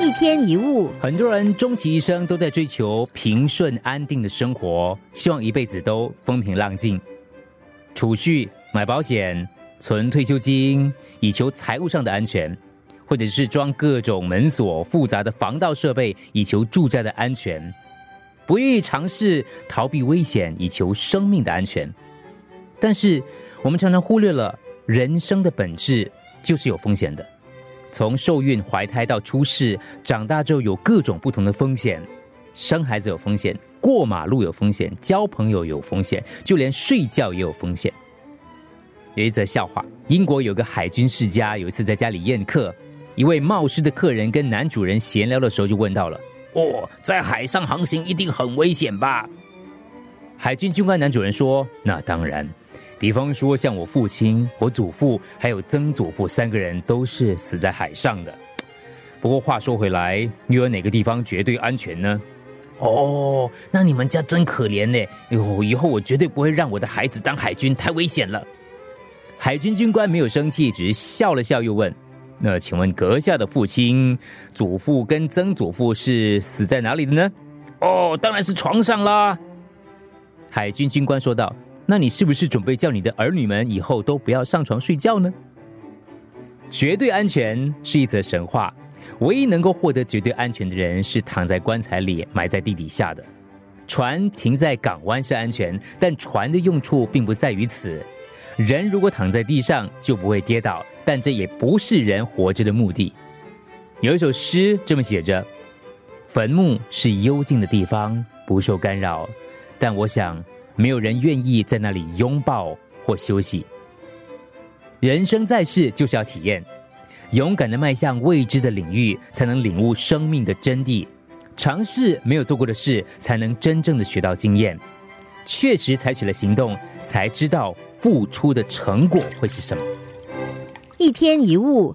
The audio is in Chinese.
一天一物，很多人终其一生都在追求平顺安定的生活，希望一辈子都风平浪静。储蓄、买保险、存退休金，以求财务上的安全；或者是装各种门锁、复杂的防盗设备，以求住宅的安全。不愿意尝试逃避危险，以求生命的安全。但是，我们常常忽略了人生的本质就是有风险的。从受孕、怀胎到出世、长大之后，有各种不同的风险。生孩子有风险，过马路有风险，交朋友有风险，就连睡觉也有风险。有一则笑话：英国有个海军世家，有一次在家里宴客，一位冒失的客人跟男主人闲聊的时候，就问到了。哦，在海上航行一定很危险吧？海军军官男主人说：“那当然，比方说像我父亲、我祖父还有曾祖父三个人都是死在海上的。不过话说回来，又有哪个地方绝对安全呢？哦，那你们家真可怜呢！以后我绝对不会让我的孩子当海军，太危险了。”海军军官没有生气，只是笑了笑，又问。那请问阁下的父亲、祖父跟曾祖父是死在哪里的呢？哦，当然是床上啦。海军军官说道：“那你是不是准备叫你的儿女们以后都不要上床睡觉呢？”绝对安全是一则神话，唯一能够获得绝对安全的人是躺在棺材里、埋在地底下的。船停在港湾是安全，但船的用处并不在于此。人如果躺在地上，就不会跌倒。但这也不是人活着的目的。有一首诗这么写着：“坟墓是幽静的地方，不受干扰，但我想没有人愿意在那里拥抱或休息。”人生在世就是要体验，勇敢的迈向未知的领域，才能领悟生命的真谛；尝试没有做过的事，才能真正的学到经验。确实采取了行动，才知道付出的成果会是什么。一天一物。